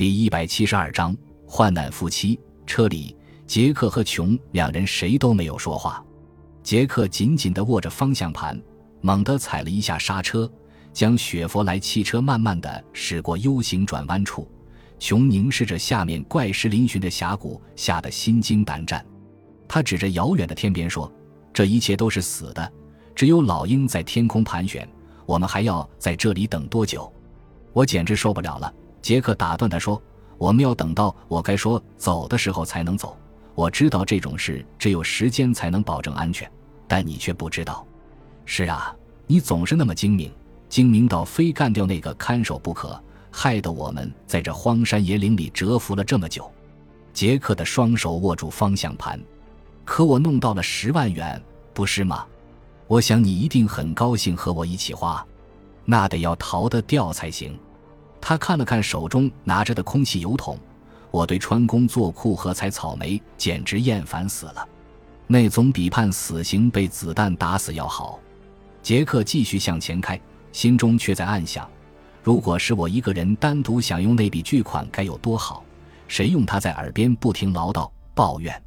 第一百七十二章患难夫妻。车里，杰克和琼两人谁都没有说话。杰克紧紧地握着方向盘，猛地踩了一下刹车，将雪佛莱汽车慢慢地驶过 U 型转弯处。琼凝视着下面怪石嶙峋的峡谷，吓得心惊胆战。他指着遥远的天边说：“这一切都是死的，只有老鹰在天空盘旋。我们还要在这里等多久？我简直受不了了。”杰克打断他说：“我们要等到我该说走的时候才能走。我知道这种事只有时间才能保证安全，但你却不知道。是啊，你总是那么精明，精明到非干掉那个看守不可，害得我们在这荒山野岭里蛰伏了这么久。”杰克的双手握住方向盘。可我弄到了十万元，不是吗？我想你一定很高兴和我一起花，那得要逃得掉才行。他看了看手中拿着的空气油桶，我对穿工作裤和采草莓简直厌烦死了，那总比判死刑被子弹打死要好。杰克继续向前开，心中却在暗想：如果是我一个人单独享用那笔巨款，该有多好！谁用它在耳边不停唠叨抱怨？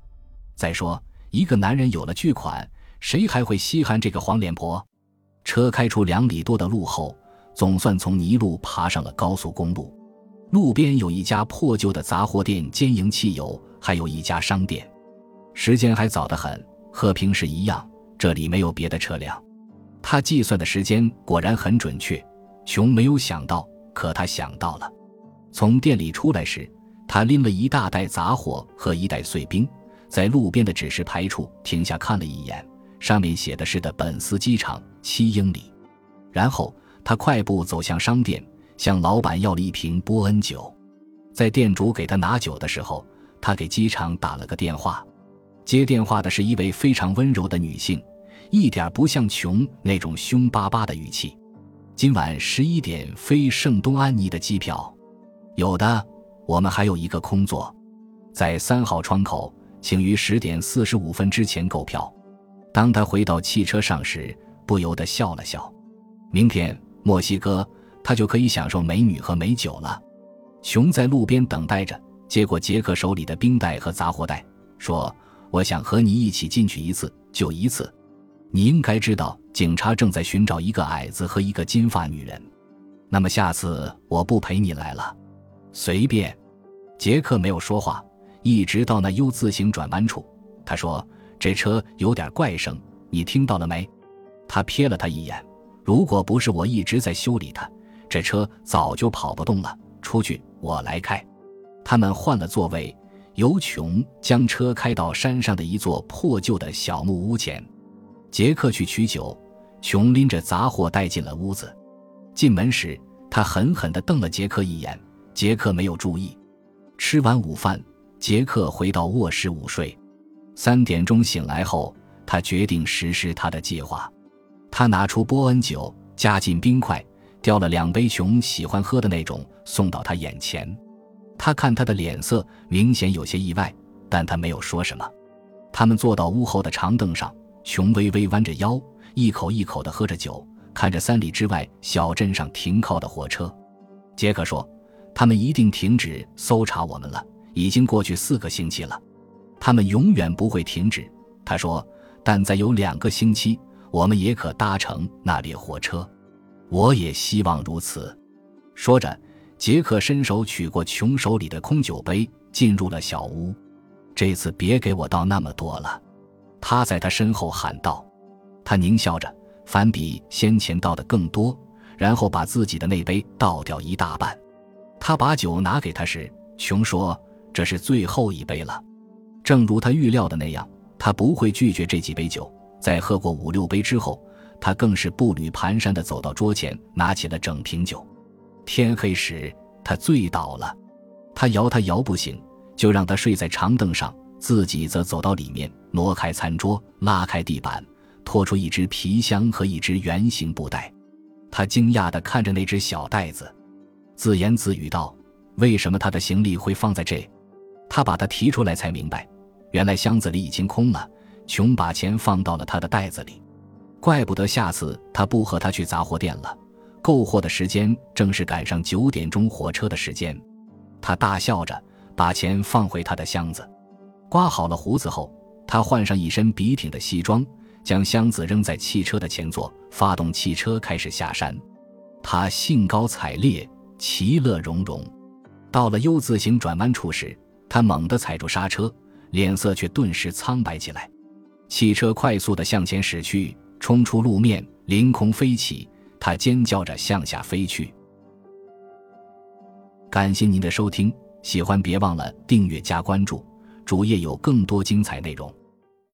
再说。一个男人有了巨款，谁还会稀罕这个黄脸婆？车开出两里多的路后，总算从泥路爬上了高速公路。路边有一家破旧的杂货店兼营汽油，还有一家商店。时间还早得很，和平时一样，这里没有别的车辆。他计算的时间果然很准确。熊没有想到，可他想到了。从店里出来时，他拎了一大袋杂货和一袋碎冰。在路边的指示牌处停下看了一眼，上面写的是的本斯机场七英里。然后他快步走向商店，向老板要了一瓶波恩酒。在店主给他拿酒的时候，他给机场打了个电话。接电话的是一位非常温柔的女性，一点不像琼那种凶巴巴的语气。今晚十一点飞圣东安妮的机票，有的。我们还有一个空座，在三号窗口。请于十点四十五分之前购票。当他回到汽车上时，不由得笑了笑。明天墨西哥，他就可以享受美女和美酒了。熊在路边等待着，接过杰克手里的冰袋和杂货袋，说：“我想和你一起进去一次，就一次。你应该知道，警察正在寻找一个矮子和一个金发女人。那么下次我不陪你来了，随便。”杰克没有说话。一直到那 U 字形转弯处，他说：“这车有点怪声，你听到了没？”他瞥了他一眼。如果不是我一直在修理它，这车早就跑不动了。出去，我来开。他们换了座位，由琼将车开到山上的一座破旧的小木屋前。杰克去取酒，琼拎着杂货带进了屋子。进门时，他狠狠地瞪了杰克一眼。杰克没有注意。吃完午饭。杰克回到卧室午睡，三点钟醒来后，他决定实施他的计划。他拿出波恩酒，加进冰块，调了两杯琼喜欢喝的那种，送到他眼前。他看他的脸色明显有些意外，但他没有说什么。他们坐到屋后的长凳上，琼微微弯着腰，一口一口地喝着酒，看着三里之外小镇上停靠的火车。杰克说：“他们一定停止搜查我们了。”已经过去四个星期了，他们永远不会停止。他说：“但再有两个星期，我们也可搭乘那列火车。我也希望如此。”说着，杰克伸手取过琼手里的空酒杯，进入了小屋。这次别给我倒那么多了，他在他身后喊道。他狞笑着，反比先前倒的更多，然后把自己的那杯倒掉一大半。他把酒拿给他时，琼说。这是最后一杯了，正如他预料的那样，他不会拒绝这几杯酒。在喝过五六杯之后，他更是步履蹒跚地走到桌前，拿起了整瓶酒。天黑时，他醉倒了。他摇他摇不醒，就让他睡在长凳上，自己则走到里面，挪开餐桌，拉开地板，拖出一只皮箱和一只圆形布袋。他惊讶地看着那只小袋子，自言自语道：“为什么他的行李会放在这？”他把它提出来，才明白，原来箱子里已经空了。琼把钱放到了他的袋子里，怪不得下次他不和他去杂货店了。购货的时间正是赶上九点钟火车的时间。他大笑着把钱放回他的箱子。刮好了胡子后，他换上一身笔挺的西装，将箱子扔在汽车的前座，发动汽车开始下山。他兴高采烈，其乐融融。到了 U 字形转弯处时，他猛地踩住刹车，脸色却顿时苍白起来。汽车快速地向前驶去，冲出路面，凌空飞起。他尖叫着向下飞去。感谢您的收听，喜欢别忘了订阅加关注，主页有更多精彩内容。